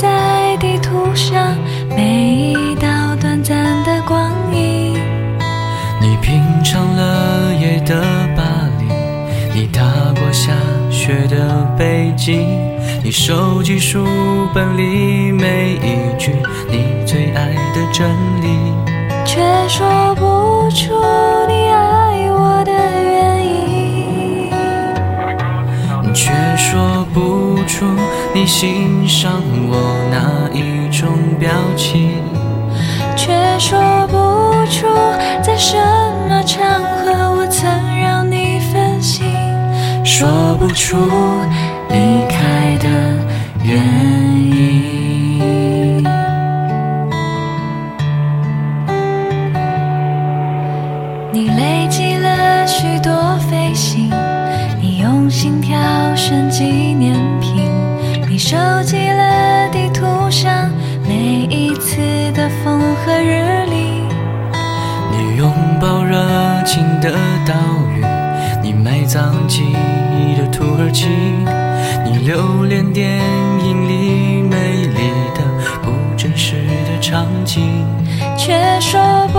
在地图上每一道短暂的光影。你品尝了夜的巴黎，你踏过下雪的北京，你收集书本里每一句你最爱的真理，却说不出却说不出你欣赏我哪一种表情，却说不出在什么场合我曾让你分心，说不出离开的原因。挑选纪念品，你收集了地图上每一次的风和日丽。你拥抱热情的岛屿，你埋葬记忆的土耳其，你留恋电影里美丽的不真实的场景，却说不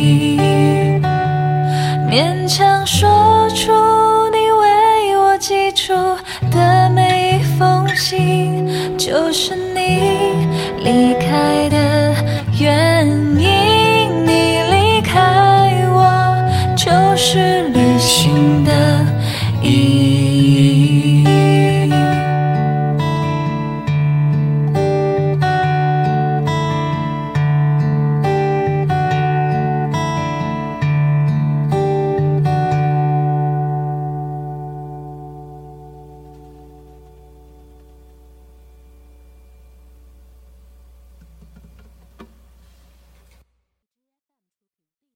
就是你离